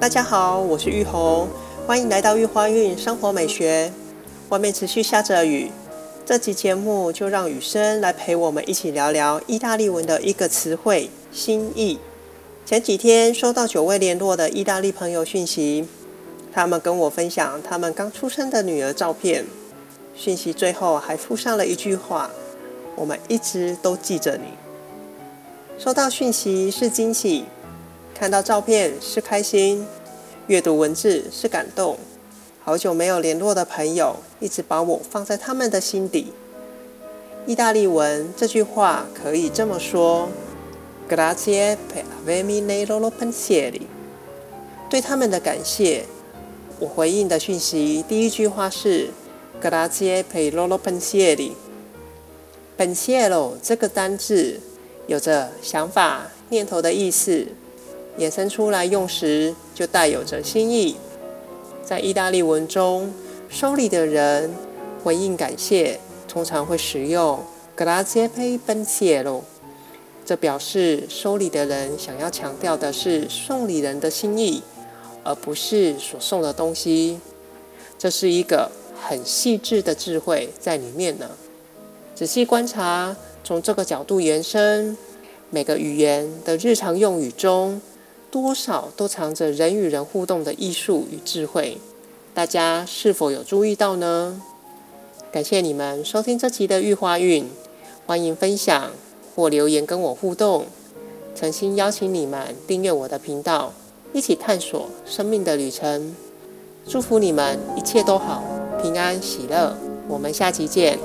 大家好，我是玉红，欢迎来到玉花韵生活美学。外面持续下着雨，这集节目就让雨声来陪我们一起聊聊意大利文的一个词汇“心意”。前几天收到久未联络的意大利朋友讯息，他们跟我分享他们刚出生的女儿照片，讯息最后还附上了一句话：“我们一直都记着你。”收到讯息是惊喜，看到照片是开心，阅读文字是感动。好久没有联络的朋友，一直把我放在他们的心底。意大利文这句话可以这么说：Grazie per avermi nei loro pensieri。对他们的感谢，我回应的讯息第一句话是：Grazie per loro pensieri。Pensiero 这个单字有着想法、念头的意思，衍生出来用时就带有着心意。在意大利文中，收礼的人回应感谢，通常会使用 “grazie per pensiero”，这表示收礼的人想要强调的是送礼人的心意，而不是所送的东西。这是一个很细致的智慧在里面呢。仔细观察，从这个角度延伸，每个语言的日常用语中。多少都藏着人与人互动的艺术与智慧，大家是否有注意到呢？感谢你们收听这期的玉花韵，欢迎分享或留言跟我互动。诚心邀请你们订阅我的频道，一起探索生命的旅程。祝福你们一切都好，平安喜乐。我们下期见。